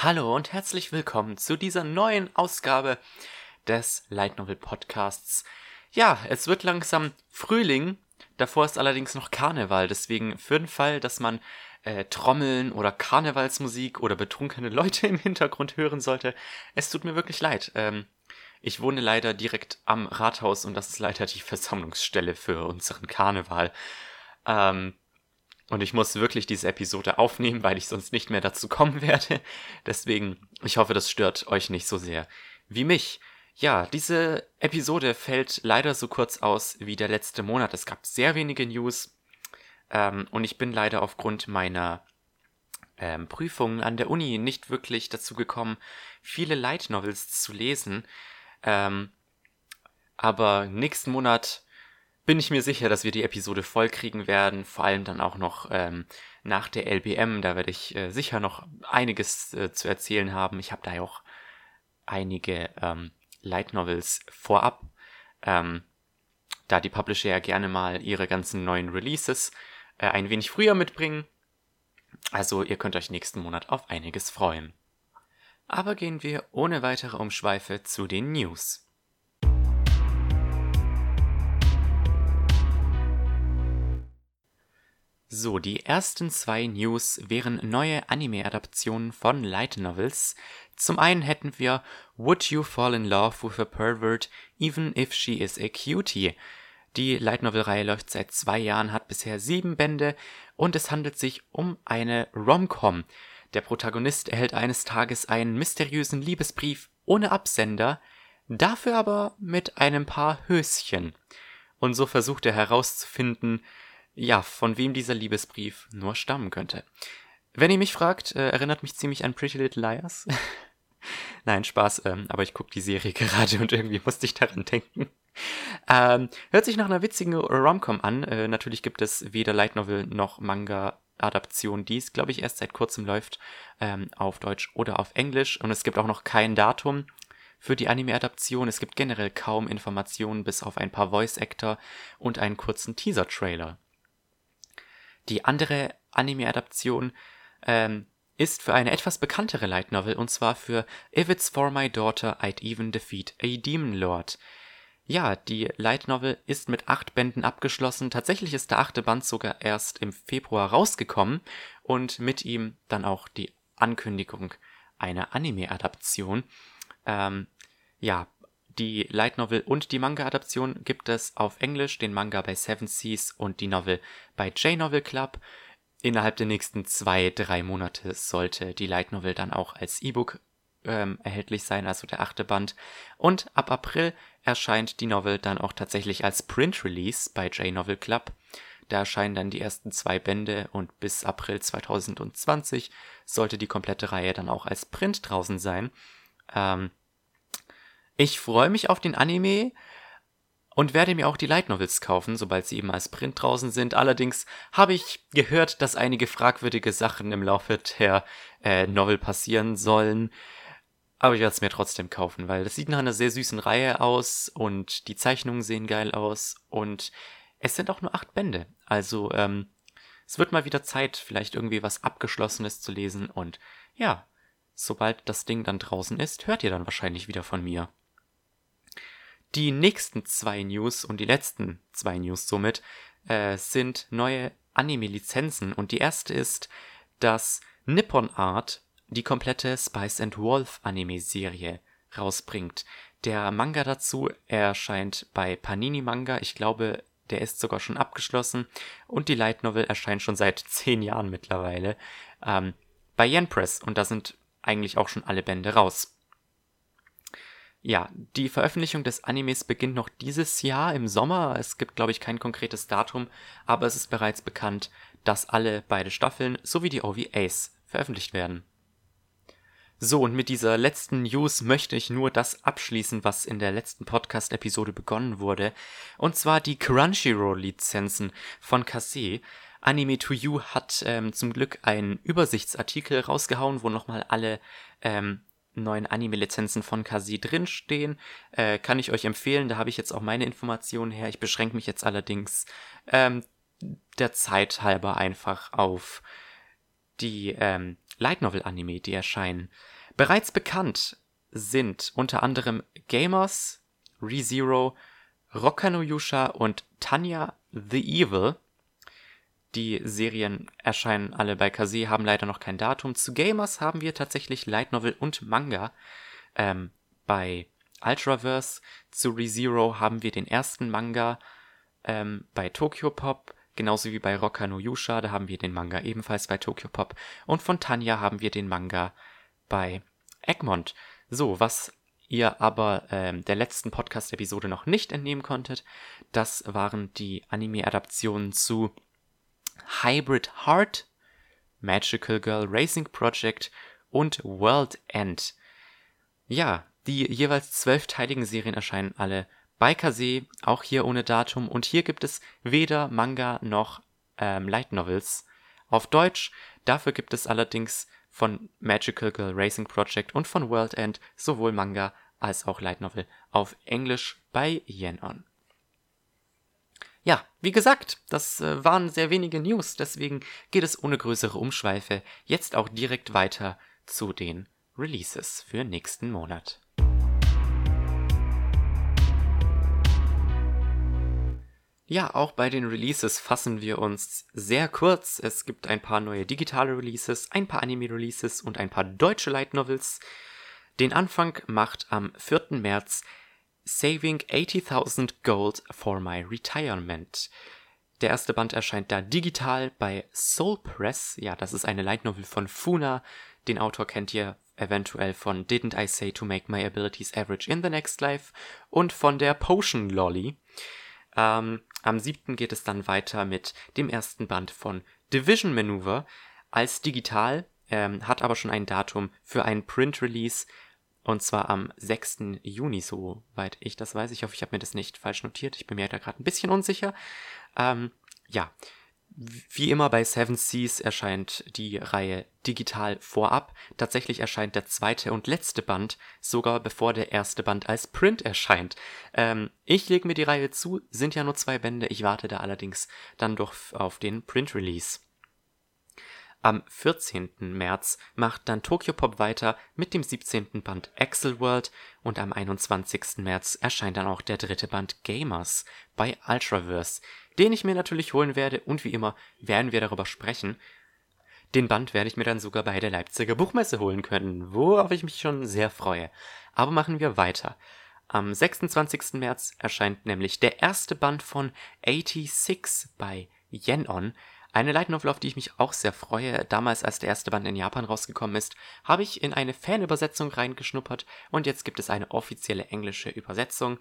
Hallo und herzlich willkommen zu dieser neuen Ausgabe des Light Novel Podcasts. Ja, es wird langsam Frühling, davor ist allerdings noch Karneval, deswegen für den Fall, dass man äh, Trommeln oder Karnevalsmusik oder betrunkene Leute im Hintergrund hören sollte, es tut mir wirklich leid. Ähm, ich wohne leider direkt am Rathaus und das ist leider die Versammlungsstelle für unseren Karneval. Ähm, und ich muss wirklich diese Episode aufnehmen, weil ich sonst nicht mehr dazu kommen werde. Deswegen, ich hoffe, das stört euch nicht so sehr wie mich. Ja, diese Episode fällt leider so kurz aus wie der letzte Monat. Es gab sehr wenige News. Ähm, und ich bin leider aufgrund meiner ähm, Prüfungen an der Uni nicht wirklich dazu gekommen, viele Light Novels zu lesen. Ähm, aber nächsten Monat bin ich mir sicher, dass wir die Episode voll kriegen werden. Vor allem dann auch noch ähm, nach der LBM. Da werde ich äh, sicher noch einiges äh, zu erzählen haben. Ich habe da ja auch einige ähm, Light Novels vorab. Ähm, da die Publisher ja gerne mal ihre ganzen neuen Releases äh, ein wenig früher mitbringen. Also ihr könnt euch nächsten Monat auf einiges freuen. Aber gehen wir ohne weitere Umschweife zu den News. So, die ersten zwei News wären neue Anime-Adaptionen von Light Novels. Zum einen hätten wir Would You Fall in Love with a Pervert Even If She Is a Cutie? Die Light Novel-Reihe läuft seit zwei Jahren, hat bisher sieben Bände und es handelt sich um eine Rom-Com. Der Protagonist erhält eines Tages einen mysteriösen Liebesbrief ohne Absender, dafür aber mit einem paar Höschen. Und so versucht er herauszufinden, ja, von wem dieser Liebesbrief nur stammen könnte. Wenn ihr mich fragt, äh, erinnert mich ziemlich an Pretty Little Liars. Nein, Spaß, ähm, aber ich gucke die Serie gerade und irgendwie musste ich daran denken. Ähm, hört sich nach einer witzigen Romcom an. Äh, natürlich gibt es weder Light Novel noch Manga-Adaption, die es, glaube ich, erst seit kurzem läuft, ähm, auf Deutsch oder auf Englisch. Und es gibt auch noch kein Datum für die Anime-Adaption. Es gibt generell kaum Informationen, bis auf ein paar Voice-Actor und einen kurzen Teaser-Trailer. Die andere Anime-Adaption ähm, ist für eine etwas bekanntere Light Novel und zwar für If It's For My Daughter I'd Even Defeat a Demon Lord. Ja, die Light Novel ist mit acht Bänden abgeschlossen. Tatsächlich ist der achte Band sogar erst im Februar rausgekommen und mit ihm dann auch die Ankündigung einer Anime-Adaption. Ähm, ja, die Light Novel und die Manga-Adaption gibt es auf Englisch, den Manga bei Seven Seas und die Novel bei J-Novel Club. Innerhalb der nächsten zwei, drei Monate sollte die Light Novel dann auch als E-Book ähm, erhältlich sein, also der achte Band. Und ab April erscheint die Novel dann auch tatsächlich als Print-Release bei J-Novel Club. Da erscheinen dann die ersten zwei Bände und bis April 2020 sollte die komplette Reihe dann auch als Print draußen sein. Ähm, ich freue mich auf den Anime und werde mir auch die Light Novels kaufen, sobald sie eben als Print draußen sind. Allerdings habe ich gehört, dass einige fragwürdige Sachen im Laufe der äh, Novel passieren sollen. Aber ich werde es mir trotzdem kaufen, weil das sieht nach einer sehr süßen Reihe aus und die Zeichnungen sehen geil aus und es sind auch nur acht Bände. Also ähm, es wird mal wieder Zeit, vielleicht irgendwie was Abgeschlossenes zu lesen und ja, sobald das Ding dann draußen ist, hört ihr dann wahrscheinlich wieder von mir. Die nächsten zwei News und die letzten zwei News somit äh, sind neue Anime-Lizenzen. Und die erste ist, dass Nippon Art die komplette Spice and Wolf Anime-Serie rausbringt. Der Manga dazu erscheint bei Panini Manga. Ich glaube, der ist sogar schon abgeschlossen. Und die Light Novel erscheint schon seit zehn Jahren mittlerweile ähm, bei Yen Press. Und da sind eigentlich auch schon alle Bände raus. Ja, die Veröffentlichung des Animes beginnt noch dieses Jahr im Sommer. Es gibt, glaube ich, kein konkretes Datum, aber es ist bereits bekannt, dass alle beide Staffeln sowie die OVAs veröffentlicht werden. So, und mit dieser letzten News möchte ich nur das abschließen, was in der letzten Podcast-Episode begonnen wurde. Und zwar die Crunchyroll-Lizenzen von Kase. Anime to You hat ähm, zum Glück einen Übersichtsartikel rausgehauen, wo nochmal alle ähm, neuen Anime-Lizenzen von Kasi drinstehen. Äh, kann ich euch empfehlen, da habe ich jetzt auch meine Informationen her. Ich beschränke mich jetzt allerdings ähm, der Zeit halber einfach auf die ähm, Light Novel Anime, die erscheinen. Bereits bekannt sind unter anderem Gamers, ReZero, Rockano Yusha und Tanya the Evil. Die Serien erscheinen alle bei Kase, haben leider noch kein Datum. Zu Gamers haben wir tatsächlich Light Novel und Manga. Ähm, bei Ultraverse zu ReZero haben wir den ersten Manga ähm, bei Tokyo Pop, genauso wie bei Rocka no Yusha, da haben wir den Manga ebenfalls bei Tokyo Pop. Und von Tanya haben wir den Manga bei Egmont. So, was ihr aber ähm, der letzten Podcast-Episode noch nicht entnehmen konntet, das waren die Anime-Adaptionen zu Hybrid Heart, Magical Girl Racing Project und World End. Ja, die jeweils zwölfteiligen Serien erscheinen alle bei Kase, auch hier ohne Datum. Und hier gibt es weder Manga noch ähm, Light Novels auf Deutsch. Dafür gibt es allerdings von Magical Girl Racing Project und von World End sowohl Manga als auch Light Novel auf Englisch bei Yenon. Ja, wie gesagt, das äh, waren sehr wenige News, deswegen geht es ohne größere Umschweife jetzt auch direkt weiter zu den Releases für nächsten Monat. Ja, auch bei den Releases fassen wir uns sehr kurz. Es gibt ein paar neue digitale Releases, ein paar Anime-Releases und ein paar deutsche Light Novels. Den Anfang macht am 4. März Saving 80.000 Gold for My Retirement. Der erste Band erscheint da digital bei Soul Press. Ja, das ist eine Light Novel von Funa. Den Autor kennt ihr eventuell von Didn't I Say to Make My Abilities Average in the Next Life und von der Potion Lolly. Ähm, am 7. geht es dann weiter mit dem ersten Band von Division Maneuver als digital, ähm, hat aber schon ein Datum für einen Print-Release und zwar am 6. Juni, soweit ich das weiß. Ich hoffe, ich habe mir das nicht falsch notiert. Ich bin mir da gerade ein bisschen unsicher. Ähm, ja, wie immer bei Seven Seas erscheint die Reihe digital vorab. Tatsächlich erscheint der zweite und letzte Band sogar bevor der erste Band als Print erscheint. Ähm, ich lege mir die Reihe zu, sind ja nur zwei Bände, ich warte da allerdings dann doch auf den Print-Release. Am 14. März macht dann Tokyo Pop weiter mit dem 17. Band Axel World und am 21. März erscheint dann auch der dritte Band Gamers bei Ultraverse den ich mir natürlich holen werde und wie immer werden wir darüber sprechen. Den Band werde ich mir dann sogar bei der Leipziger Buchmesse holen können, worauf ich mich schon sehr freue. Aber machen wir weiter. Am 26. März erscheint nämlich der erste Band von 86 bei Yenon. Eine Light Novel, auf die ich mich auch sehr freue. Damals, als der erste Band in Japan rausgekommen ist, habe ich in eine Fanübersetzung reingeschnuppert und jetzt gibt es eine offizielle englische Übersetzung.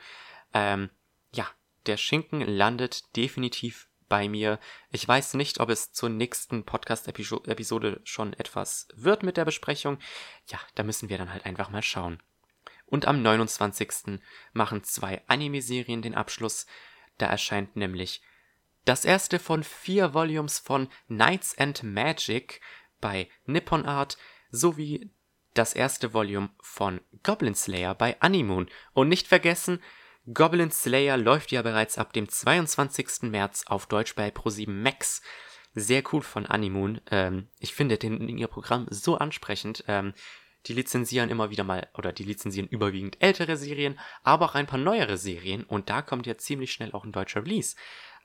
Ähm, ja, der Schinken landet definitiv bei mir. Ich weiß nicht, ob es zur nächsten Podcast-Episode schon etwas wird mit der Besprechung. Ja, da müssen wir dann halt einfach mal schauen. Und am 29. machen zwei Anime-Serien den Abschluss. Da erscheint nämlich das erste von vier Volumes von Knights and Magic bei Nippon Art sowie das erste Volume von Goblin Slayer bei Animoon. Und nicht vergessen, Goblin Slayer läuft ja bereits ab dem 22. März auf Deutsch bei Pro7 Max. Sehr cool von Animoon. Ähm, ich finde den in ihr Programm so ansprechend. Ähm, die lizenzieren immer wieder mal, oder die lizenzieren überwiegend ältere Serien, aber auch ein paar neuere Serien. Und da kommt ja ziemlich schnell auch ein deutscher Release.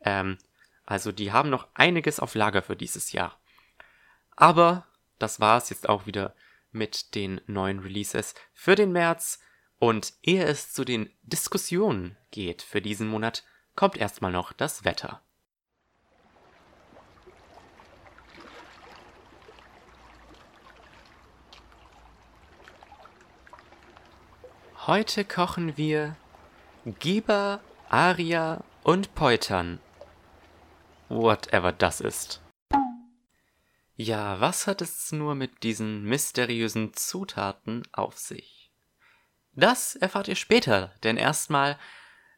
Ähm, also die haben noch einiges auf Lager für dieses Jahr. Aber das war es jetzt auch wieder mit den neuen Releases für den März. Und ehe es zu den Diskussionen geht für diesen Monat, kommt erstmal noch das Wetter. Heute kochen wir Giba, Aria und Peutern. Whatever das ist. Ja, was hat es nur mit diesen mysteriösen Zutaten auf sich? Das erfahrt ihr später, denn erstmal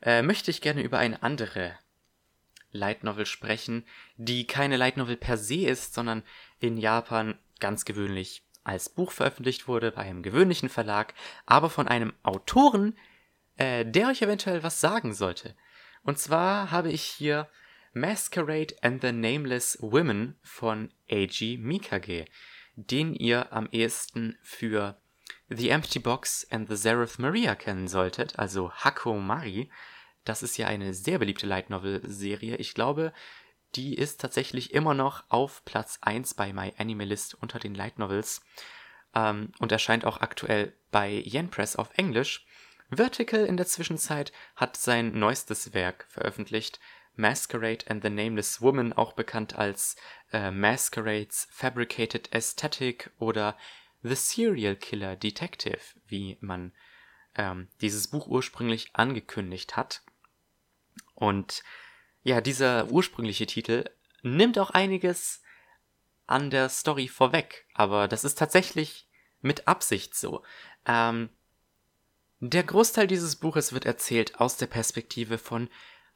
äh, möchte ich gerne über eine andere Light Novel sprechen, die keine Light Novel per se ist, sondern in Japan ganz gewöhnlich als Buch veröffentlicht wurde bei einem gewöhnlichen Verlag, aber von einem Autoren, äh, der euch eventuell was sagen sollte. Und zwar habe ich hier Masquerade and the Nameless Women von Eiji Mikage. den ihr am ehesten für The Empty Box and the Zareth Maria kennen solltet, also Hako Mari. Das ist ja eine sehr beliebte Light Novel Serie. Ich glaube, die ist tatsächlich immer noch auf Platz 1 bei My Animalist unter den Light Novels ähm, und erscheint auch aktuell bei Yen Press auf Englisch. Vertical in der Zwischenzeit hat sein neuestes Werk veröffentlicht, Masquerade and the Nameless Woman, auch bekannt als äh, Masquerades Fabricated Aesthetic oder The Serial Killer Detective, wie man ähm, dieses Buch ursprünglich angekündigt hat. Und ja, dieser ursprüngliche Titel nimmt auch einiges an der Story vorweg, aber das ist tatsächlich mit Absicht so. Ähm, der Großteil dieses Buches wird erzählt aus der Perspektive von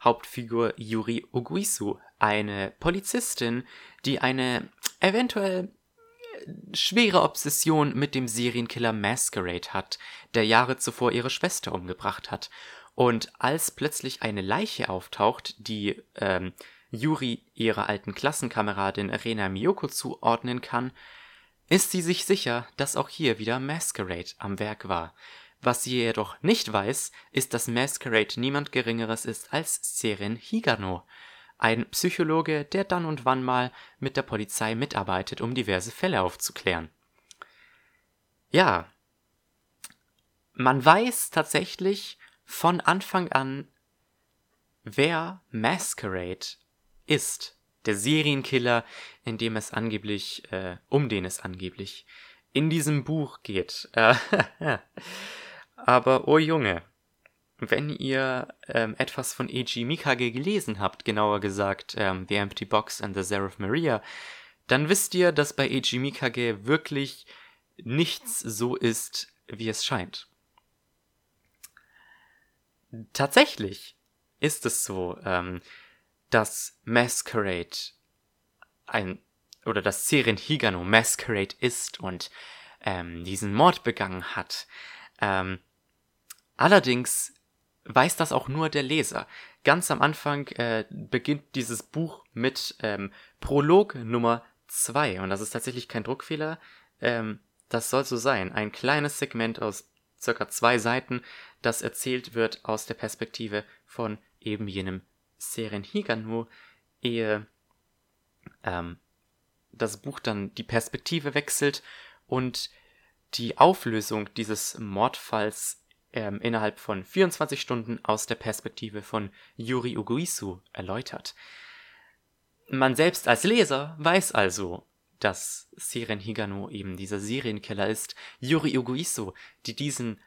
Hauptfigur Yuri Oguisu, eine Polizistin, die eine eventuell schwere Obsession mit dem Serienkiller Masquerade hat, der Jahre zuvor ihre Schwester umgebracht hat. Und als plötzlich eine Leiche auftaucht, die ähm, Yuri ihrer alten Klassenkameradin Rena Miyoko zuordnen kann, ist sie sich sicher, dass auch hier wieder Masquerade am Werk war. Was sie jedoch nicht weiß, ist, dass Masquerade niemand Geringeres ist als Seren Higano, ein Psychologe, der dann und wann mal mit der Polizei mitarbeitet, um diverse Fälle aufzuklären. Ja, man weiß tatsächlich von Anfang an, wer Masquerade ist. Der Serienkiller, in dem es angeblich, äh, um den es angeblich in diesem Buch geht. Aber oh Junge, wenn ihr ähm, etwas von Eiji Mikage gelesen habt, genauer gesagt ähm, The Empty Box and the Seraph Maria, dann wisst ihr, dass bei Eiji Mikage wirklich nichts so ist, wie es scheint. Tatsächlich ist es so, ähm, dass Masquerade ein oder dass Seren Higano Masquerade ist und ähm, diesen Mord begangen hat. Ähm, allerdings weiß das auch nur der Leser. Ganz am Anfang äh, beginnt dieses Buch mit ähm, Prolog Nummer 2 und das ist tatsächlich kein Druckfehler. Ähm, das soll so sein. Ein kleines Segment aus circa zwei Seiten, das erzählt wird aus der Perspektive von eben jenem Seren Higano, ehe ähm, das Buch dann die Perspektive wechselt und die Auflösung dieses Mordfalls ähm, innerhalb von 24 Stunden aus der Perspektive von Yuri Uguisu erläutert. Man selbst als Leser weiß also, dass Siren Higano eben dieser Serienkiller ist, Yuri Uguisu, die diesen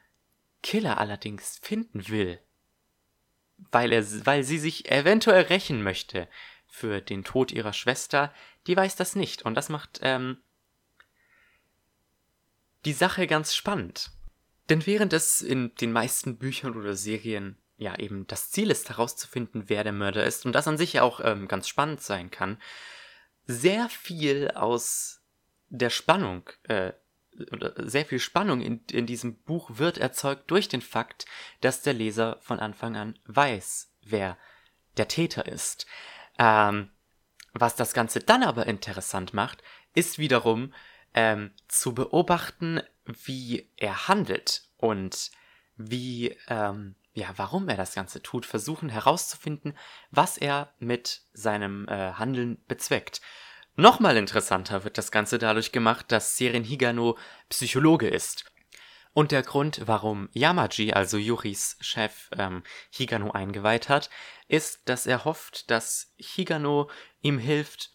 Killer allerdings finden will, weil, er, weil sie sich eventuell rächen möchte für den Tod ihrer Schwester, die weiß das nicht. Und das macht ähm, die Sache ganz spannend. Denn während es in den meisten Büchern oder Serien ja eben das Ziel ist, herauszufinden, wer der Mörder ist, und das an sich ja auch ähm, ganz spannend sein kann, sehr viel aus der Spannung, äh, oder sehr viel Spannung in, in diesem Buch wird erzeugt durch den Fakt, dass der Leser von Anfang an weiß, wer der Täter ist. Ähm, was das Ganze dann aber interessant macht, ist wiederum ähm, zu beobachten, wie er handelt und wie, ähm, ja, warum er das Ganze tut, versuchen herauszufinden, was er mit seinem äh, Handeln bezweckt. Nochmal interessanter wird das Ganze dadurch gemacht, dass Seren Higano Psychologe ist. Und der Grund, warum Yamaji, also Yuris Chef, ähm, Higano eingeweiht hat, ist, dass er hofft, dass Higano ihm hilft,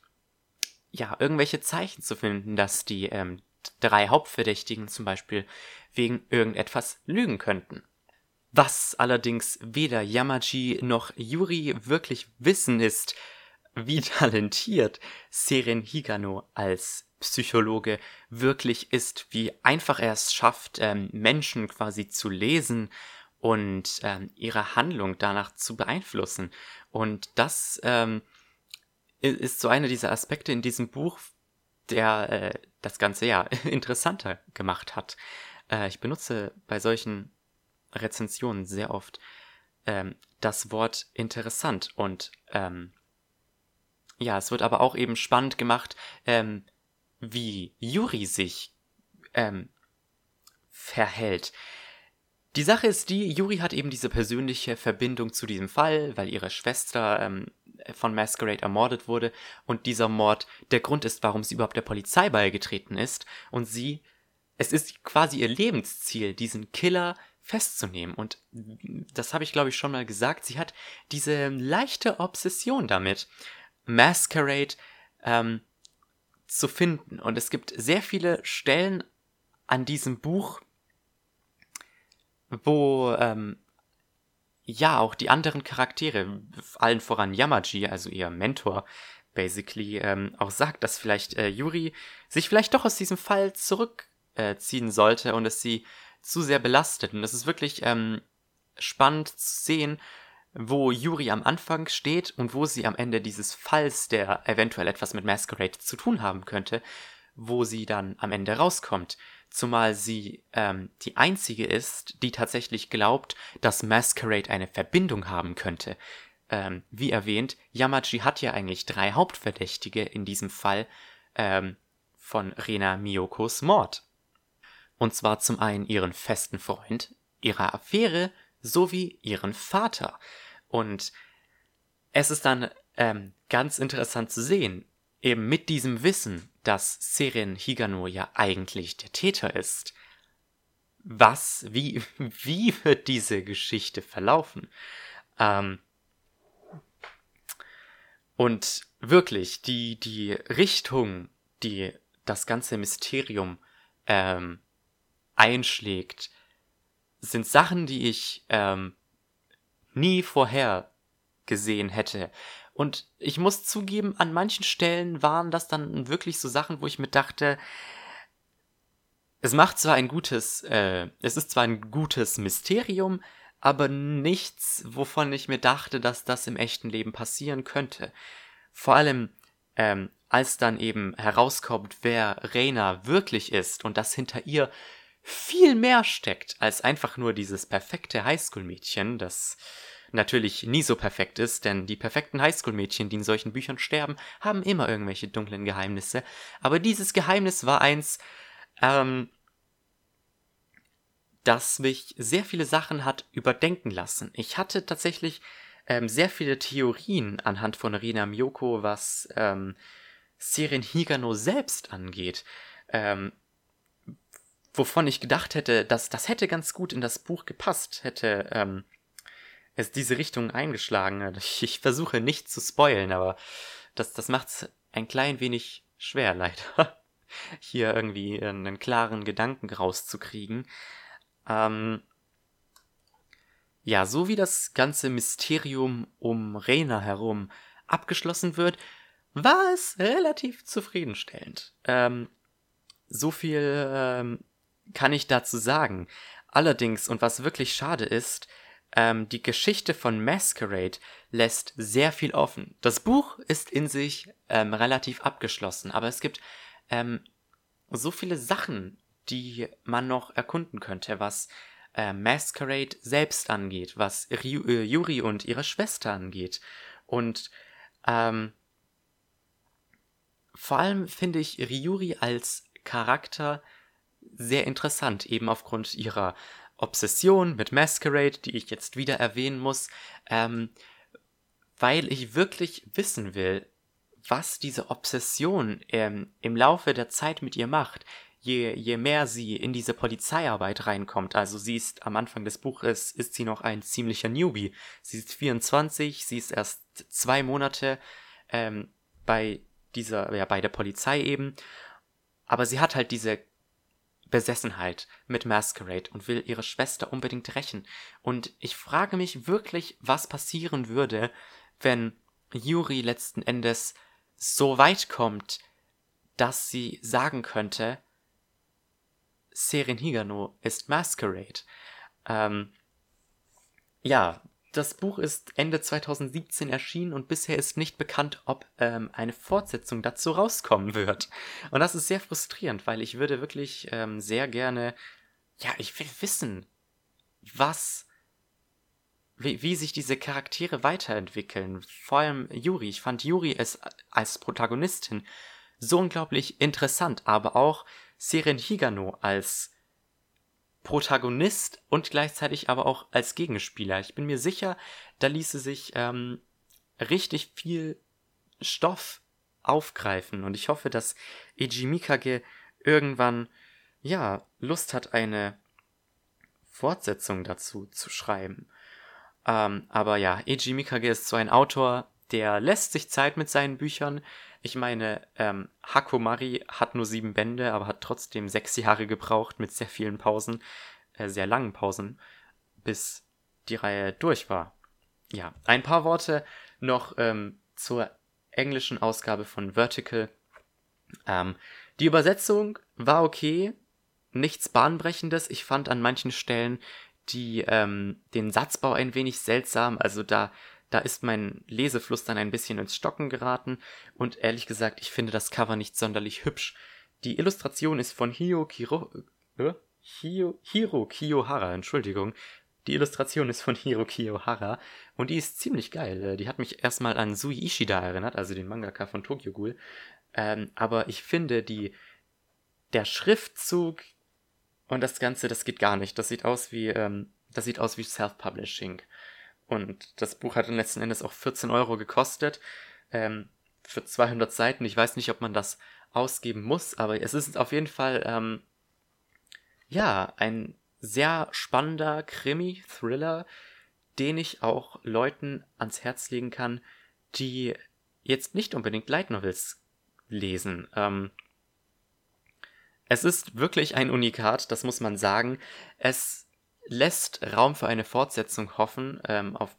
ja, irgendwelche Zeichen zu finden, dass die ähm, drei Hauptverdächtigen zum Beispiel wegen irgendetwas lügen könnten. Was allerdings weder Yamaji noch Yuri wirklich wissen ist, wie talentiert Seren Higano als Psychologe wirklich ist, wie einfach er es schafft, ähm, Menschen quasi zu lesen und ähm, ihre Handlung danach zu beeinflussen. Und das ähm, ist so einer dieser Aspekte in diesem Buch, der äh, das Ganze ja interessanter gemacht hat. Äh, ich benutze bei solchen Rezensionen sehr oft ähm, das Wort interessant und ähm, ja, es wird aber auch eben spannend gemacht, ähm, wie Yuri sich ähm, verhält. Die Sache ist die, Yuri hat eben diese persönliche Verbindung zu diesem Fall, weil ihre Schwester ähm, von Masquerade ermordet wurde und dieser Mord der Grund ist, warum sie überhaupt der Polizei beigetreten ist und sie, es ist quasi ihr Lebensziel, diesen Killer festzunehmen und das habe ich glaube ich schon mal gesagt, sie hat diese leichte Obsession damit, Masquerade ähm, zu finden und es gibt sehr viele Stellen an diesem Buch, wo ähm, ja auch die anderen Charaktere, allen voran Yamaji, also ihr Mentor, basically, ähm, auch sagt, dass vielleicht äh, Yuri sich vielleicht doch aus diesem Fall zurückziehen äh, sollte und es sie zu sehr belastet. Und es ist wirklich ähm, spannend zu sehen, wo Yuri am Anfang steht und wo sie am Ende dieses Falls, der eventuell etwas mit Masquerade zu tun haben könnte, wo sie dann am Ende rauskommt zumal sie ähm, die einzige ist, die tatsächlich glaubt, dass Masquerade eine Verbindung haben könnte. Ähm, wie erwähnt, Yamaji hat ja eigentlich drei Hauptverdächtige in diesem Fall ähm, von Rena Miyokos Mord. Und zwar zum einen ihren festen Freund, ihre Affäre sowie ihren Vater. Und es ist dann ähm, ganz interessant zu sehen, eben mit diesem Wissen, dass Seren Higano ja eigentlich der Täter ist. Was, wie, wie wird diese Geschichte verlaufen? Ähm, und wirklich, die, die Richtung, die das ganze Mysterium ähm, einschlägt, sind Sachen, die ich ähm, nie vorher gesehen hätte. Und ich muss zugeben, an manchen Stellen waren das dann wirklich so Sachen, wo ich mir dachte, es macht zwar ein gutes, äh, es ist zwar ein gutes Mysterium, aber nichts, wovon ich mir dachte, dass das im echten Leben passieren könnte. Vor allem, ähm, als dann eben herauskommt, wer Reina wirklich ist und dass hinter ihr viel mehr steckt als einfach nur dieses perfekte Highschool-Mädchen, das natürlich nie so perfekt ist, denn die perfekten Highschool-Mädchen, die in solchen Büchern sterben, haben immer irgendwelche dunklen Geheimnisse. Aber dieses Geheimnis war eins, ähm, das mich sehr viele Sachen hat überdenken lassen. Ich hatte tatsächlich ähm, sehr viele Theorien anhand von Rina Miyoko, was ähm, Seren Higano selbst angeht. Ähm, wovon ich gedacht hätte, dass das hätte ganz gut in das Buch gepasst, hätte ähm, es diese Richtung eingeschlagen Ich, ich versuche nicht zu spoilen, aber das, das macht es ein klein wenig schwer, leider. Hier irgendwie einen klaren Gedanken rauszukriegen. Ähm, ja, so wie das ganze Mysterium um Rena herum abgeschlossen wird, war es relativ zufriedenstellend. Ähm, so viel ähm, kann ich dazu sagen. Allerdings, und was wirklich schade ist, ähm, die Geschichte von Masquerade lässt sehr viel offen. Das Buch ist in sich ähm, relativ abgeschlossen, aber es gibt ähm, so viele Sachen, die man noch erkunden könnte, was äh, Masquerade selbst angeht, was Ryu, äh, Yuri und ihre Schwester angeht. Und ähm, vor allem finde ich Ryuri als Charakter sehr interessant, eben aufgrund ihrer Obsession mit Masquerade, die ich jetzt wieder erwähnen muss, ähm, weil ich wirklich wissen will, was diese Obsession ähm, im Laufe der Zeit mit ihr macht. Je, je mehr sie in diese Polizeiarbeit reinkommt, also sie ist am Anfang des Buches, ist sie noch ein ziemlicher Newbie. Sie ist 24, sie ist erst zwei Monate ähm, bei dieser, ja, bei der Polizei eben. Aber sie hat halt diese Besessenheit mit Masquerade und will ihre Schwester unbedingt rächen. Und ich frage mich wirklich, was passieren würde, wenn Yuri letzten Endes so weit kommt, dass sie sagen könnte, Seren Higano ist Masquerade. Ähm, ja, das Buch ist Ende 2017 erschienen und bisher ist nicht bekannt, ob ähm, eine Fortsetzung dazu rauskommen wird. Und das ist sehr frustrierend, weil ich würde wirklich ähm, sehr gerne, ja, ich will wissen, was, wie, wie sich diese Charaktere weiterentwickeln. Vor allem Yuri. Ich fand Yuri es als Protagonistin so unglaublich interessant, aber auch Seren Higano als Protagonist und gleichzeitig aber auch als Gegenspieler. Ich bin mir sicher, da ließe sich ähm, richtig viel Stoff aufgreifen und ich hoffe, dass Eiji Mikage irgendwann ja Lust hat, eine Fortsetzung dazu zu schreiben. Ähm, aber ja, Eiji Mikage ist so ein Autor, der lässt sich Zeit mit seinen Büchern. Ich meine, ähm, Hakomari hat nur sieben Bände, aber hat trotzdem sechs Jahre gebraucht mit sehr vielen Pausen, äh, sehr langen Pausen, bis die Reihe durch war. Ja, ein paar Worte noch ähm, zur englischen Ausgabe von Vertical. Ähm, die Übersetzung war okay, nichts Bahnbrechendes. Ich fand an manchen Stellen die, ähm, den Satzbau ein wenig seltsam. Also da, da ist mein Lesefluss dann ein bisschen ins Stocken geraten. Und ehrlich gesagt, ich finde das Cover nicht sonderlich hübsch. Die Illustration ist von Hio Kiro, äh? Hio, Hiro Kiyohara, Entschuldigung. Die Illustration ist von Hiro Kiyohara und die ist ziemlich geil. Äh, die hat mich erstmal an Sui Ishida erinnert, also den Mangaka von Tokyo Ghoul. Ähm, aber ich finde, die, der Schriftzug und das Ganze, das geht gar nicht. Das sieht aus wie, ähm, das sieht aus wie Self-Publishing. Und das Buch hat dann letzten Endes auch 14 Euro gekostet. Ähm, für 200 Seiten. Ich weiß nicht, ob man das ausgeben muss, aber es ist auf jeden Fall, ähm, ja, ein sehr spannender Krimi-Thriller, den ich auch Leuten ans Herz legen kann, die jetzt nicht unbedingt Light Novels lesen. Ähm, es ist wirklich ein Unikat, das muss man sagen. Es lässt Raum für eine Fortsetzung hoffen, ähm, auf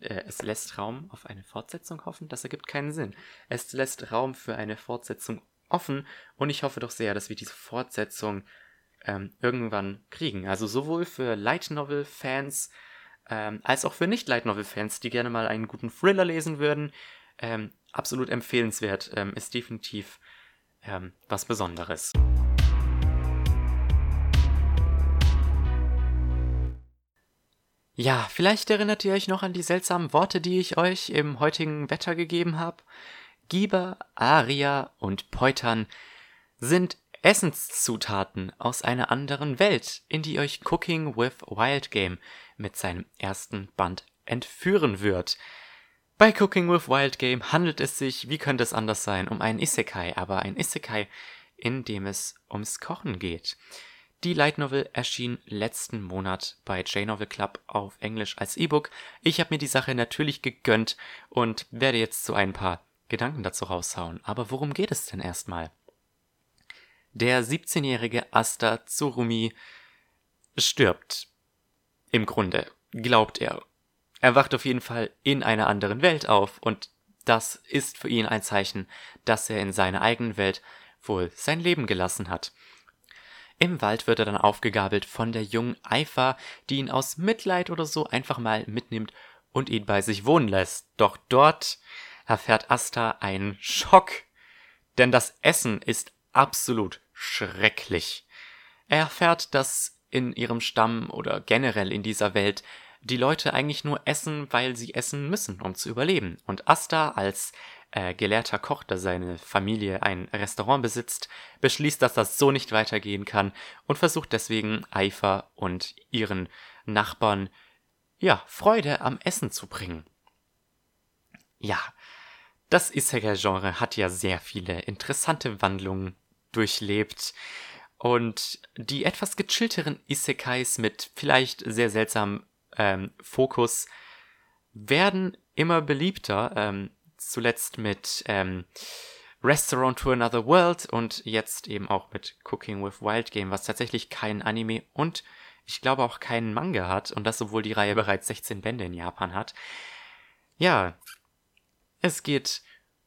äh, es lässt Raum auf eine Fortsetzung hoffen, das ergibt keinen Sinn. Es lässt Raum für eine Fortsetzung offen und ich hoffe doch sehr, dass wir diese Fortsetzung ähm, irgendwann kriegen. Also sowohl für Light Novel Fans ähm, als auch für nicht Light Novel Fans, die gerne mal einen guten Thriller lesen würden. Ähm, absolut empfehlenswert, ähm, ist definitiv ähm, was Besonderes. Ja, vielleicht erinnert ihr euch noch an die seltsamen Worte, die ich euch im heutigen Wetter gegeben habe. Giber, Aria und Poitern sind Essenszutaten aus einer anderen Welt, in die euch Cooking with Wild Game mit seinem ersten Band entführen wird. Bei Cooking with Wild Game handelt es sich, wie könnte es anders sein, um einen Isekai, aber ein Isekai, in dem es ums Kochen geht. Die Light Novel erschien letzten Monat bei J-Novel Club auf Englisch als E-Book. Ich habe mir die Sache natürlich gegönnt und werde jetzt so ein paar Gedanken dazu raushauen. Aber worum geht es denn erstmal? Der 17-jährige Asta Tsurumi stirbt. Im Grunde, glaubt er. Er wacht auf jeden Fall in einer anderen Welt auf und das ist für ihn ein Zeichen, dass er in seiner eigenen Welt wohl sein Leben gelassen hat. Im Wald wird er dann aufgegabelt von der jungen Eifer, die ihn aus Mitleid oder so einfach mal mitnimmt und ihn bei sich wohnen lässt. Doch dort erfährt Asta einen Schock, denn das Essen ist absolut schrecklich. Er erfährt, dass in ihrem Stamm oder generell in dieser Welt die Leute eigentlich nur essen, weil sie essen müssen, um zu überleben. Und Asta als äh, gelehrter Koch, der seine Familie ein Restaurant besitzt, beschließt, dass das so nicht weitergehen kann und versucht deswegen Eifer und ihren Nachbarn ja Freude am Essen zu bringen. Ja, das Isekai-Genre hat ja sehr viele interessante Wandlungen durchlebt. Und die etwas gechillteren Isekais mit vielleicht sehr seltsamem ähm, Fokus werden immer beliebter. Ähm, zuletzt mit ähm, Restaurant to Another World und jetzt eben auch mit Cooking with Wild Game, was tatsächlich kein Anime und ich glaube auch keinen Manga hat und das obwohl die Reihe bereits 16 Bände in Japan hat. Ja, es geht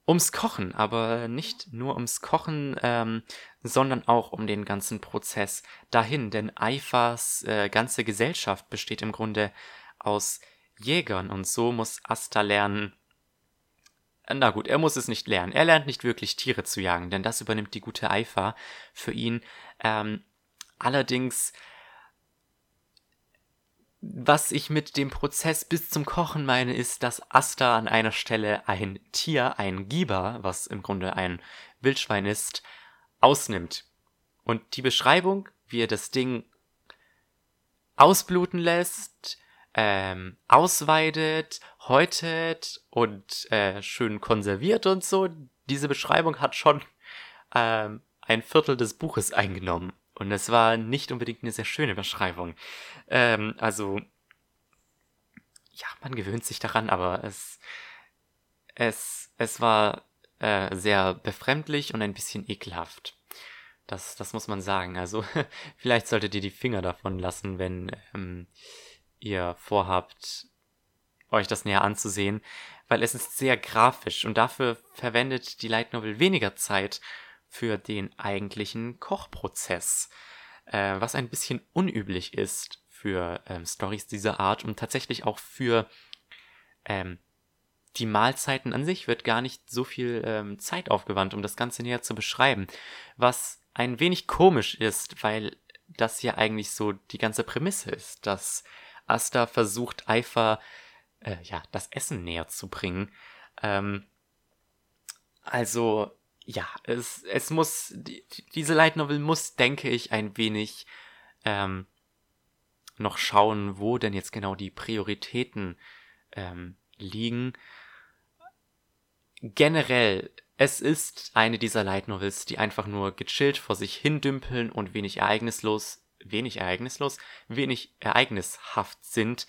ums Kochen, aber nicht nur ums Kochen, ähm, sondern auch um den ganzen Prozess dahin, denn Eifas äh, ganze Gesellschaft besteht im Grunde aus Jägern und so muss Asta lernen, na gut, er muss es nicht lernen. Er lernt nicht wirklich Tiere zu jagen, denn das übernimmt die gute Eifer für ihn. Ähm, allerdings was ich mit dem Prozess bis zum Kochen meine, ist, dass Asta an einer Stelle ein Tier, ein Giba, was im Grunde ein Wildschwein ist, ausnimmt. Und die Beschreibung, wie er das Ding ausbluten lässt, ähm, ausweidet, häutet und äh, schön konserviert und so, diese Beschreibung hat schon ähm, ein Viertel des Buches eingenommen. Und es war nicht unbedingt eine sehr schöne Beschreibung. Ähm, also, ja, man gewöhnt sich daran, aber es, es, es war äh, sehr befremdlich und ein bisschen ekelhaft. Das, das muss man sagen. Also, vielleicht solltet ihr die Finger davon lassen, wenn ähm, ihr vorhabt, euch das näher anzusehen, weil es ist sehr grafisch und dafür verwendet die Light Novel weniger Zeit für den eigentlichen Kochprozess, äh, was ein bisschen unüblich ist für ähm, Stories dieser Art und tatsächlich auch für ähm, die Mahlzeiten an sich wird gar nicht so viel ähm, Zeit aufgewandt, um das Ganze näher zu beschreiben, was ein wenig komisch ist, weil das ja eigentlich so die ganze Prämisse ist, dass Asta versucht, Eifer äh, ja, das Essen näher zu bringen. Ähm, also ja, es, es muss, die, diese Light Novel muss, denke ich, ein wenig ähm, noch schauen, wo denn jetzt genau die Prioritäten ähm, liegen. Generell, es ist eine dieser Light Novels, die einfach nur gechillt vor sich hin dümpeln und wenig ereignislos, wenig ereignislos, wenig ereignishaft sind.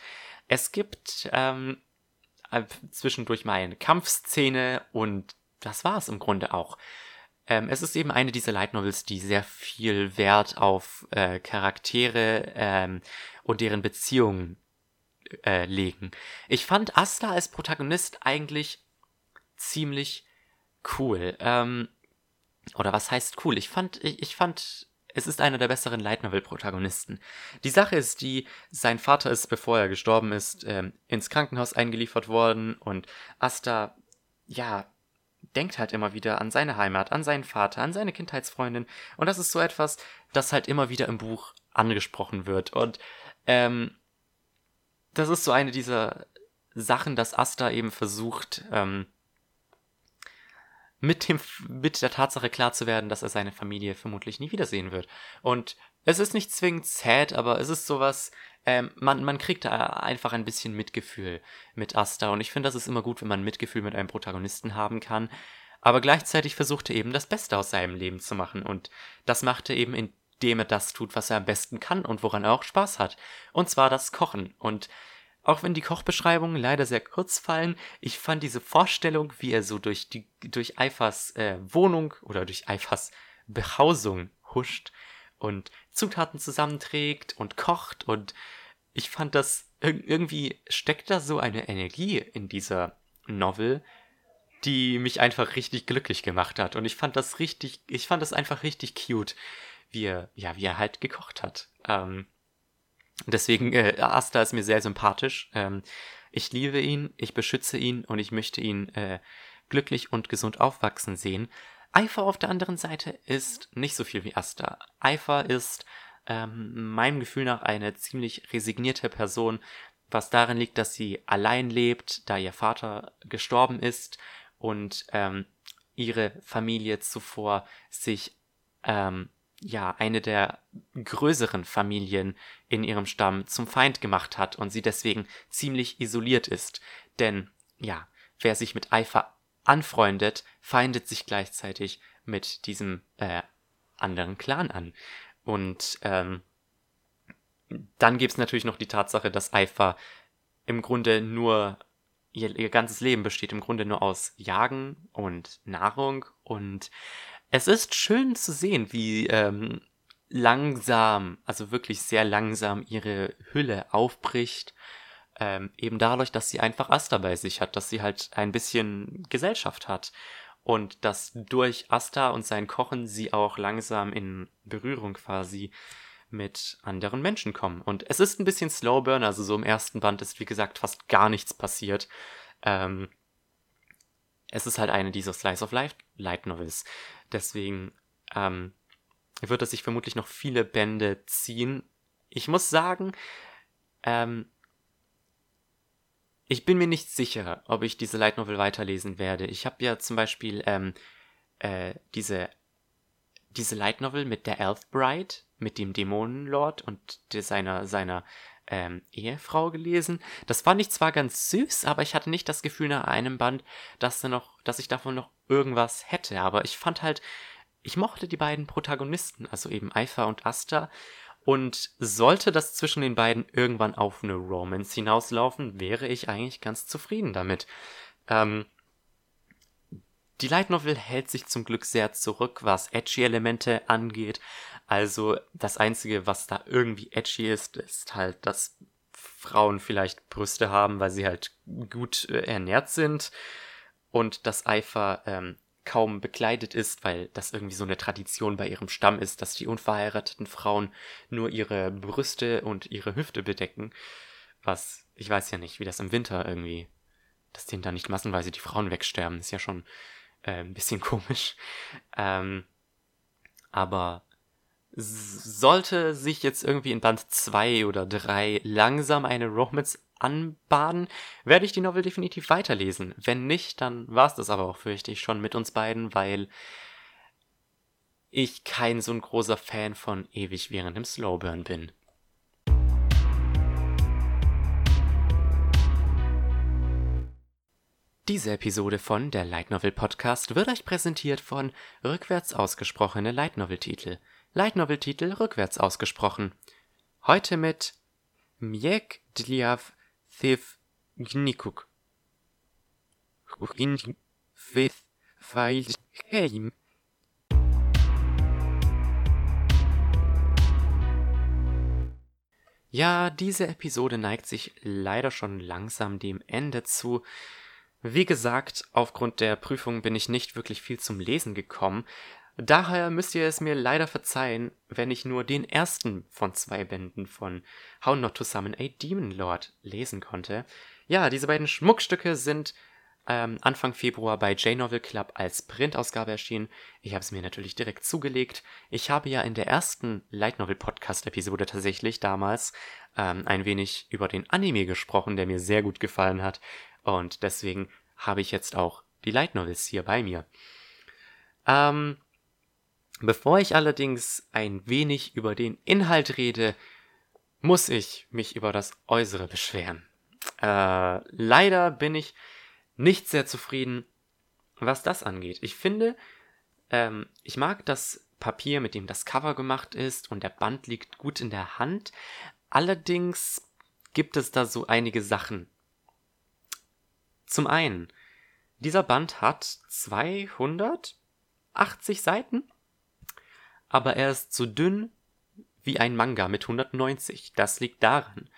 Es gibt ähm, zwischendurch mal eine Kampfszene und das war es im Grunde auch. Ähm, es ist eben eine dieser Light Novels, die sehr viel Wert auf äh, Charaktere ähm, und deren Beziehungen äh, legen. Ich fand Asta als Protagonist eigentlich ziemlich cool. Ähm, oder was heißt cool? Ich fand, ich, ich fand, es ist einer der besseren Light Novel Protagonisten. Die Sache ist die, sein Vater ist, bevor er gestorben ist, ähm, ins Krankenhaus eingeliefert worden und Asta, ja, denkt halt immer wieder an seine Heimat, an seinen Vater, an seine Kindheitsfreundin. Und das ist so etwas, das halt immer wieder im Buch angesprochen wird. Und ähm, das ist so eine dieser Sachen, dass Asta eben versucht, ähm, mit, dem, mit der Tatsache klar zu werden, dass er seine Familie vermutlich nie wiedersehen wird. Und es ist nicht zwingend sad, aber es ist sowas, ähm, man, man kriegt da einfach ein bisschen Mitgefühl mit Asta. Und ich finde, das ist immer gut, wenn man Mitgefühl mit einem Protagonisten haben kann. Aber gleichzeitig versucht er eben das Beste aus seinem Leben zu machen. Und das macht er eben, indem er das tut, was er am besten kann und woran er auch Spaß hat. Und zwar das Kochen. Und auch wenn die Kochbeschreibungen leider sehr kurz fallen, ich fand diese Vorstellung, wie er so durch, die, durch Eifers äh, Wohnung oder durch Eifers Behausung huscht und Zutaten zusammenträgt und kocht und ich fand das irgendwie steckt da so eine Energie in dieser Novel, die mich einfach richtig glücklich gemacht hat und ich fand das richtig, ich fand das einfach richtig cute, wie er, ja, wie er halt gekocht hat. Ähm, deswegen, äh, Asta ist mir sehr sympathisch. Ähm, ich liebe ihn, ich beschütze ihn und ich möchte ihn äh, glücklich und gesund aufwachsen sehen. Eifer auf der anderen Seite ist nicht so viel wie Asta. Eifer ist ähm, meinem Gefühl nach eine ziemlich resignierte Person, was darin liegt, dass sie allein lebt, da ihr Vater gestorben ist und ähm, ihre Familie zuvor sich ähm, ja eine der größeren Familien in ihrem Stamm zum Feind gemacht hat und sie deswegen ziemlich isoliert ist. Denn ja, wer sich mit Eifer anfreundet, feindet sich gleichzeitig mit diesem äh, anderen Clan an. Und ähm, dann gibt es natürlich noch die Tatsache, dass Eifer im Grunde nur ihr, ihr ganzes Leben besteht im Grunde nur aus Jagen und Nahrung und es ist schön zu sehen, wie ähm, langsam, also wirklich sehr langsam ihre Hülle aufbricht ähm, eben dadurch, dass sie einfach Asta bei sich hat, dass sie halt ein bisschen Gesellschaft hat. Und dass durch Asta und sein Kochen sie auch langsam in Berührung quasi mit anderen Menschen kommen. Und es ist ein bisschen Slowburn, also so im ersten Band ist wie gesagt fast gar nichts passiert. Ähm, es ist halt eine dieser Slice of Life Light Novels. Deswegen ähm, wird es sich vermutlich noch viele Bände ziehen. Ich muss sagen, Ähm, ich bin mir nicht sicher, ob ich diese Light Novel weiterlesen werde. Ich habe ja zum Beispiel ähm, äh, diese, diese Light Novel mit der Elf Bride, mit dem Dämonenlord und seiner, seiner ähm, Ehefrau gelesen. Das fand ich zwar ganz süß, aber ich hatte nicht das Gefühl nach einem Band, dass, da noch, dass ich davon noch irgendwas hätte. Aber ich fand halt, ich mochte die beiden Protagonisten, also eben Eifer und Asta. Und sollte das zwischen den beiden irgendwann auf eine Romance hinauslaufen, wäre ich eigentlich ganz zufrieden damit. Ähm, die Light Novel hält sich zum Glück sehr zurück, was edgy Elemente angeht. Also das Einzige, was da irgendwie edgy ist, ist halt, dass Frauen vielleicht Brüste haben, weil sie halt gut äh, ernährt sind und dass Eifer ähm, kaum bekleidet ist, weil das irgendwie so eine Tradition bei ihrem Stamm ist, dass die unverheirateten Frauen nur ihre Brüste und ihre Hüfte bedecken. Was, ich weiß ja nicht, wie das im Winter irgendwie, dass denen da nicht massenweise die Frauen wegsterben, ist ja schon äh, ein bisschen komisch. Ähm, aber sollte sich jetzt irgendwie in Band 2 oder 3 langsam eine Romance anbahnen, werde ich die Novel definitiv weiterlesen. Wenn nicht, dann war es das aber auch, fürchte ich, schon mit uns beiden, weil ich kein so ein großer Fan von ewig währendem Slowburn bin. Diese Episode von der Light Novel Podcast wird euch präsentiert von rückwärts ausgesprochene Light Novel Titel. Light Novel Titel rückwärts ausgesprochen. Heute mit Miek Dliav Thiv Gnikuk. Ja, diese Episode neigt sich leider schon langsam dem Ende zu. Wie gesagt, aufgrund der Prüfung bin ich nicht wirklich viel zum Lesen gekommen. Daher müsst ihr es mir leider verzeihen, wenn ich nur den ersten von zwei Bänden von How Not to Summon a Demon Lord lesen konnte. Ja, diese beiden Schmuckstücke sind ähm, Anfang Februar bei J-Novel Club als Printausgabe erschienen. Ich habe es mir natürlich direkt zugelegt. Ich habe ja in der ersten Light Novel Podcast Episode tatsächlich damals ähm, ein wenig über den Anime gesprochen, der mir sehr gut gefallen hat. Und deswegen habe ich jetzt auch die Light Novels hier bei mir. Ähm, Bevor ich allerdings ein wenig über den Inhalt rede, muss ich mich über das Äußere beschweren. Äh, leider bin ich nicht sehr zufrieden, was das angeht. Ich finde, ähm, ich mag das Papier, mit dem das Cover gemacht ist und der Band liegt gut in der Hand. Allerdings gibt es da so einige Sachen. Zum einen, dieser Band hat 280 Seiten aber er ist so dünn wie ein Manga mit 190. Das liegt daran,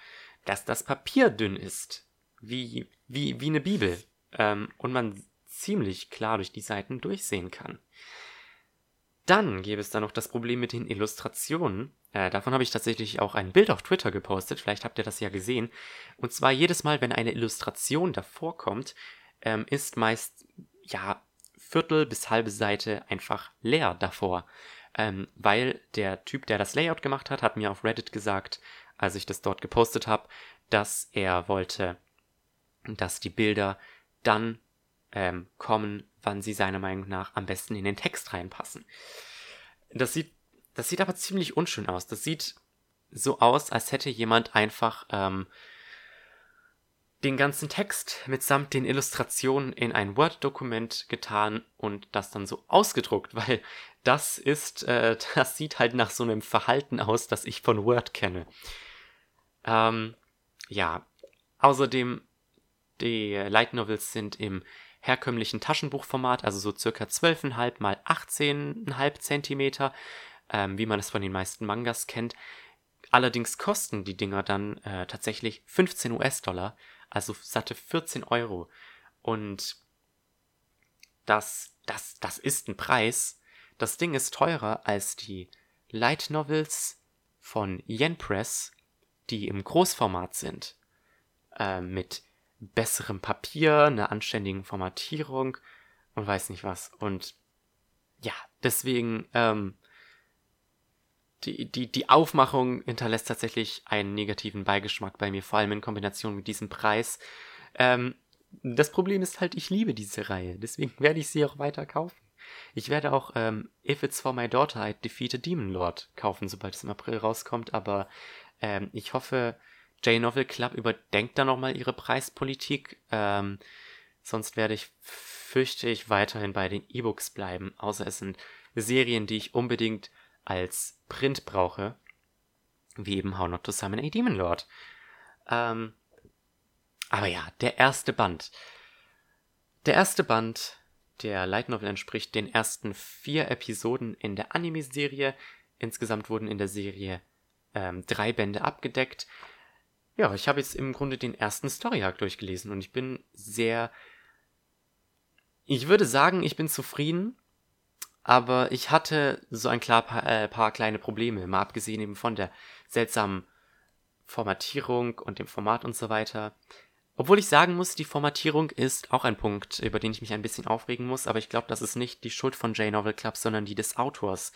dass das Papier dünn ist, wie, wie, wie eine Bibel, ähm, und man ziemlich klar durch die Seiten durchsehen kann. Dann gäbe es da noch das Problem mit den Illustrationen. Äh, davon habe ich tatsächlich auch ein Bild auf Twitter gepostet, vielleicht habt ihr das ja gesehen. Und zwar jedes Mal, wenn eine Illustration davor kommt, ähm, ist meist, ja, Viertel bis halbe Seite einfach leer davor ähm, weil der Typ, der das Layout gemacht hat, hat mir auf Reddit gesagt, als ich das dort gepostet habe, dass er wollte, dass die Bilder dann ähm, kommen, wann sie seiner Meinung nach am besten in den Text reinpassen. Das sieht, das sieht aber ziemlich unschön aus. Das sieht so aus, als hätte jemand einfach ähm, den ganzen Text mitsamt den Illustrationen in ein Word-Dokument getan und das dann so ausgedruckt, weil das ist, äh, das sieht halt nach so einem Verhalten aus, das ich von Word kenne. Ähm, ja, außerdem, die Light Novels sind im herkömmlichen Taschenbuchformat, also so circa 12,5 mal 18,5 Zentimeter, ähm, wie man es von den meisten Mangas kennt. Allerdings kosten die Dinger dann äh, tatsächlich 15 US-Dollar, also satte 14 Euro. Und das, das, das ist ein Preis. Das Ding ist teurer als die Light Novels von Yen Press, die im Großformat sind. Äh, mit besserem Papier, einer anständigen Formatierung und weiß nicht was. Und ja, deswegen, ähm, die, die, die Aufmachung hinterlässt tatsächlich einen negativen Beigeschmack bei mir, vor allem in Kombination mit diesem Preis. Ähm, das Problem ist halt, ich liebe diese Reihe, deswegen werde ich sie auch weiter kaufen. Ich werde auch ähm, If It's For My Daughter I Defeat a Demon Lord kaufen, sobald es im April rauskommt, aber ähm, ich hoffe, J-Novel Club überdenkt da nochmal ihre Preispolitik. Ähm, sonst werde ich, fürchte ich, weiterhin bei den E-Books bleiben, außer es sind Serien, die ich unbedingt als Print brauche, wie eben How Not to Summon a Demon Lord. Ähm, aber ja, der erste Band. Der erste Band der Light Novel entspricht den ersten vier Episoden in der Anime-Serie. Insgesamt wurden in der Serie ähm, drei Bände abgedeckt. Ja, ich habe jetzt im Grunde den ersten Story Arc durchgelesen und ich bin sehr. Ich würde sagen, ich bin zufrieden, aber ich hatte so ein klar paar, äh, paar kleine Probleme, mal abgesehen eben von der seltsamen Formatierung und dem Format und so weiter. Obwohl ich sagen muss, die Formatierung ist auch ein Punkt, über den ich mich ein bisschen aufregen muss, aber ich glaube, das ist nicht die Schuld von J-Novel Club, sondern die des Autors.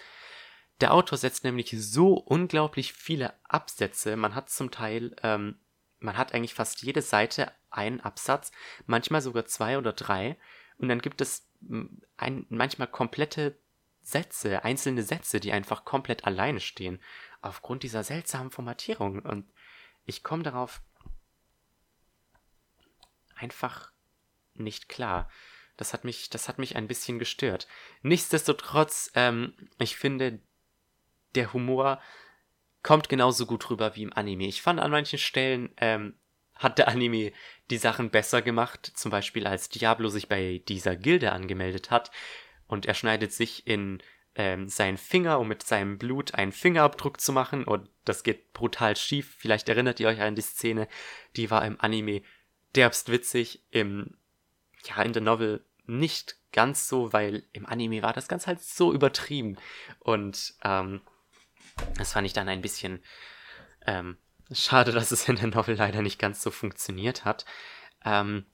Der Autor setzt nämlich so unglaublich viele Absätze. Man hat zum Teil, ähm, man hat eigentlich fast jede Seite einen Absatz, manchmal sogar zwei oder drei. Und dann gibt es ein, manchmal komplette Sätze, einzelne Sätze, die einfach komplett alleine stehen, aufgrund dieser seltsamen Formatierung. Und ich komme darauf einfach nicht klar. Das hat mich, das hat mich ein bisschen gestört. Nichtsdestotrotz, ähm, ich finde, der Humor kommt genauso gut rüber wie im Anime. Ich fand an manchen Stellen ähm, hat der Anime die Sachen besser gemacht. Zum Beispiel als Diablo sich bei dieser Gilde angemeldet hat und er schneidet sich in ähm, seinen Finger, um mit seinem Blut einen Fingerabdruck zu machen und das geht brutal schief. Vielleicht erinnert ihr euch an die Szene, die war im Anime derbst witzig, im ja in der Novel nicht ganz so, weil im Anime war das ganz halt so übertrieben und ähm, das fand ich dann ein bisschen ähm, schade, dass es in der Novel leider nicht ganz so funktioniert hat. Ähm,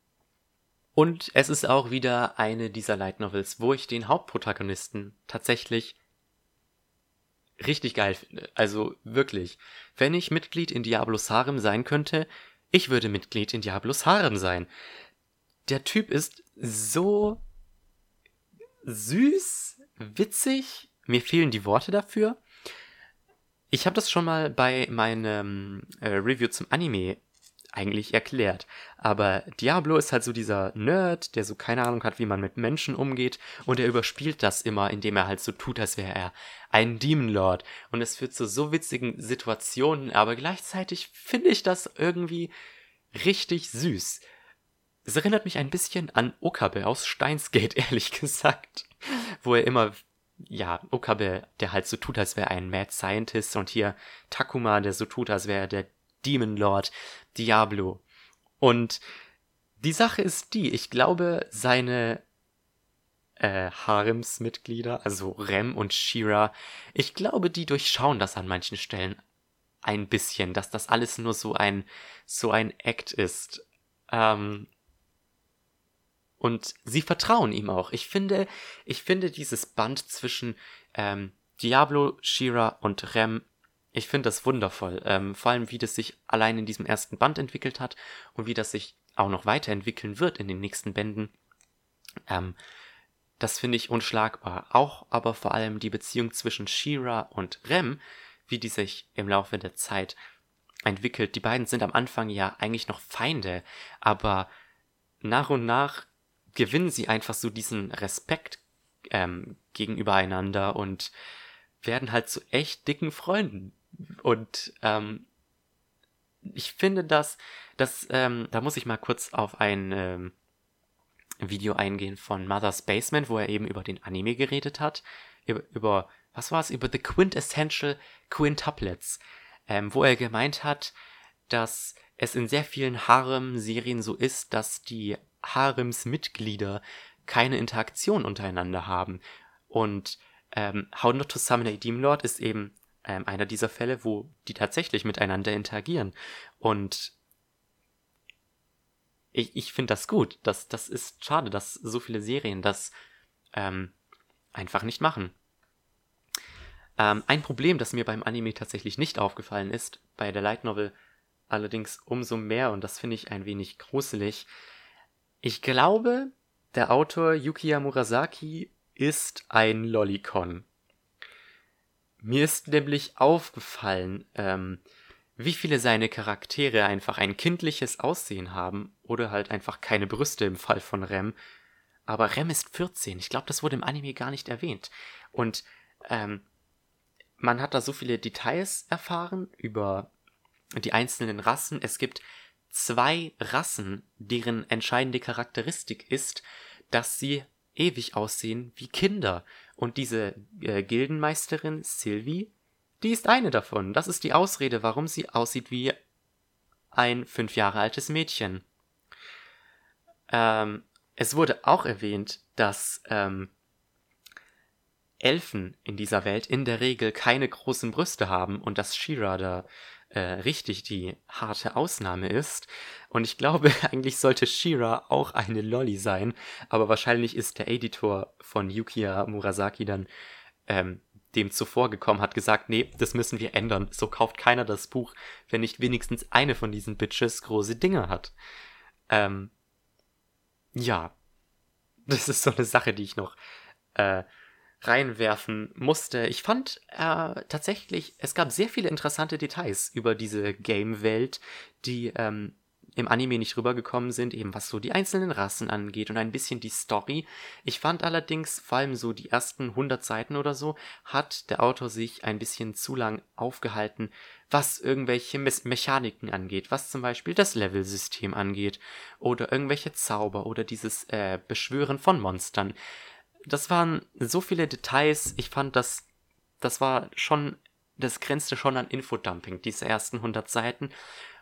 und es ist auch wieder eine dieser Light Novels, wo ich den Hauptprotagonisten tatsächlich richtig geil finde. Also wirklich. Wenn ich Mitglied in Diablos Harem sein könnte, ich würde Mitglied in Diablos Harem sein. Der Typ ist so süß, witzig, mir fehlen die Worte dafür. Ich habe das schon mal bei meinem äh, Review zum Anime eigentlich erklärt. Aber Diablo ist halt so dieser Nerd, der so keine Ahnung hat, wie man mit Menschen umgeht. Und er überspielt das immer, indem er halt so tut, als wäre er ein Demon Lord. Und es führt zu so witzigen Situationen, aber gleichzeitig finde ich das irgendwie richtig süß. Es erinnert mich ein bisschen an Okabe aus Steinsgate, ehrlich gesagt. Wo er immer ja, Okabe, der halt so tut, als wäre ein Mad Scientist und hier Takuma, der so tut, als wäre er der Demon Lord Diablo. Und die Sache ist die, ich glaube, seine äh, Haremsmitglieder, also Rem und Shira, ich glaube, die durchschauen das an manchen Stellen ein bisschen, dass das alles nur so ein, so ein Act ist. Ähm, und sie vertrauen ihm auch. Ich finde, ich finde dieses Band zwischen ähm, Diablo, Shira und Rem, ich finde das wundervoll. Ähm, vor allem, wie das sich allein in diesem ersten Band entwickelt hat und wie das sich auch noch weiterentwickeln wird in den nächsten Bänden. Ähm, das finde ich unschlagbar. Auch aber vor allem die Beziehung zwischen Shira und Rem, wie die sich im Laufe der Zeit entwickelt. Die beiden sind am Anfang ja eigentlich noch Feinde, aber nach und nach gewinnen sie einfach so diesen Respekt ähm, gegenüber einander und werden halt zu echt dicken Freunden. Und ähm, ich finde, dass, dass ähm, da muss ich mal kurz auf ein ähm, Video eingehen von Mother's Basement, wo er eben über den Anime geredet hat. Über, über was war es? Über The Quintessential Quintuplets. Ähm, wo er gemeint hat, dass es in sehr vielen Harem-Serien so ist, dass die Haremsmitglieder keine Interaktion untereinander haben. Und ähm, How Not to Summon a Demon Lord ist eben ähm, einer dieser Fälle, wo die tatsächlich miteinander interagieren. Und ich, ich finde das gut. Das, das ist schade, dass so viele Serien das ähm, einfach nicht machen. Ähm, ein Problem, das mir beim Anime tatsächlich nicht aufgefallen ist, bei der Light Novel allerdings umso mehr, und das finde ich ein wenig gruselig. Ich glaube, der Autor Yukiya Murasaki ist ein Lollicon. Mir ist nämlich aufgefallen, ähm, wie viele seine Charaktere einfach ein kindliches Aussehen haben oder halt einfach keine Brüste im Fall von Rem. Aber Rem ist 14. Ich glaube, das wurde im Anime gar nicht erwähnt. Und ähm, man hat da so viele Details erfahren über die einzelnen Rassen. Es gibt zwei Rassen, deren entscheidende Charakteristik ist, dass sie ewig aussehen wie Kinder. Und diese äh, Gildenmeisterin Sylvie, die ist eine davon. Das ist die Ausrede, warum sie aussieht wie ein fünf Jahre altes Mädchen. Ähm, es wurde auch erwähnt, dass ähm, Elfen in dieser Welt in der Regel keine großen Brüste haben und dass Shira da äh, richtig die harte Ausnahme ist. Und ich glaube, eigentlich sollte Shira auch eine Lolly sein, aber wahrscheinlich ist der Editor von Yukiya Murasaki dann ähm, dem zuvor gekommen, hat gesagt, nee, das müssen wir ändern. So kauft keiner das Buch, wenn nicht wenigstens eine von diesen Bitches große Dinge hat. Ähm, ja, das ist so eine Sache, die ich noch äh, reinwerfen musste. Ich fand äh, tatsächlich, es gab sehr viele interessante Details über diese Game-Welt, die ähm, im Anime nicht rübergekommen sind, eben was so die einzelnen Rassen angeht und ein bisschen die Story. Ich fand allerdings, vor allem so die ersten 100 Seiten oder so, hat der Autor sich ein bisschen zu lang aufgehalten, was irgendwelche Me Mechaniken angeht, was zum Beispiel das Level-System angeht oder irgendwelche Zauber oder dieses äh, Beschwören von Monstern das waren so viele Details. Ich fand, das, das war schon, das grenzte schon an Infodumping, diese ersten 100 Seiten.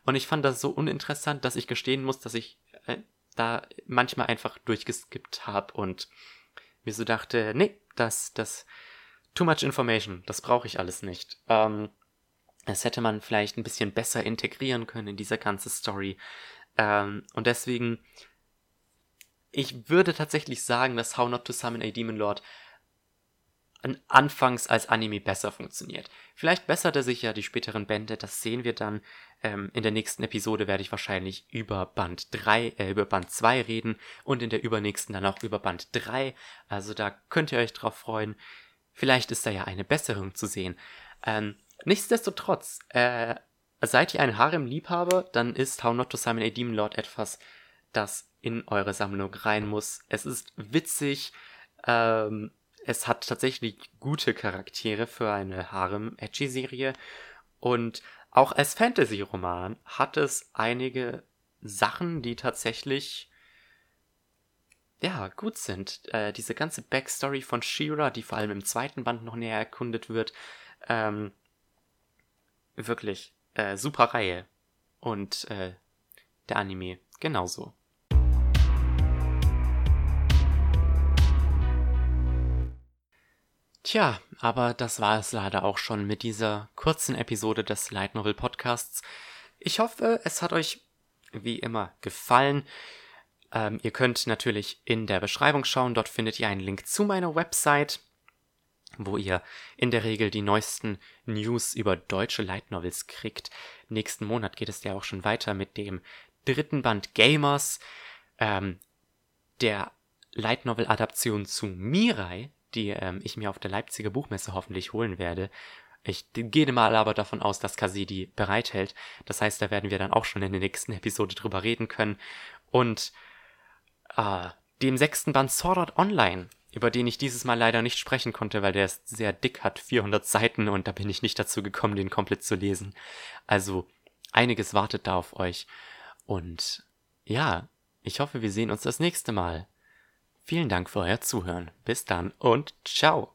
Und ich fand das so uninteressant, dass ich gestehen muss, dass ich äh, da manchmal einfach durchgeskippt habe und mir so dachte, nee, das, das, too much information, das brauche ich alles nicht. Ähm, das hätte man vielleicht ein bisschen besser integrieren können in diese ganze Story. Ähm, und deswegen ich würde tatsächlich sagen, dass How Not to Summon a Demon Lord anfangs als Anime besser funktioniert. Vielleicht bessert er sich ja die späteren Bände, das sehen wir dann. Ähm, in der nächsten Episode werde ich wahrscheinlich über Band 3, äh, über Band 2 reden und in der übernächsten dann auch über Band 3. Also da könnt ihr euch drauf freuen. Vielleicht ist da ja eine Besserung zu sehen. Ähm, nichtsdestotrotz, äh, seid ihr ein Harem-Liebhaber, dann ist How Not to Summon a Demon Lord etwas, das in eure Sammlung rein muss. Es ist witzig. Ähm, es hat tatsächlich gute Charaktere für eine Harem-Edgy-Serie. Und auch als Fantasy-Roman hat es einige Sachen, die tatsächlich ja, gut sind. Äh, diese ganze Backstory von Shira, die vor allem im zweiten Band noch näher erkundet wird, ähm, wirklich äh, super Reihe. Und äh, der Anime genauso. Tja, aber das war es leider auch schon mit dieser kurzen Episode des Light Novel Podcasts. Ich hoffe, es hat euch wie immer gefallen. Ähm, ihr könnt natürlich in der Beschreibung schauen, dort findet ihr einen Link zu meiner Website, wo ihr in der Regel die neuesten News über deutsche Light Novels kriegt. Nächsten Monat geht es ja auch schon weiter mit dem dritten Band Gamers, ähm, der Light Novel Adaption zu Mirai, die ähm, ich mir auf der Leipziger Buchmesse hoffentlich holen werde. Ich gehe mal aber davon aus, dass Kasi die bereithält. Das heißt, da werden wir dann auch schon in der nächsten Episode drüber reden können. Und äh, dem sechsten Band Sword Art Online, über den ich dieses Mal leider nicht sprechen konnte, weil der ist sehr dick, hat 400 Seiten und da bin ich nicht dazu gekommen, den komplett zu lesen. Also einiges wartet da auf euch. Und ja, ich hoffe, wir sehen uns das nächste Mal. Vielen Dank für euer Zuhören. Bis dann und ciao.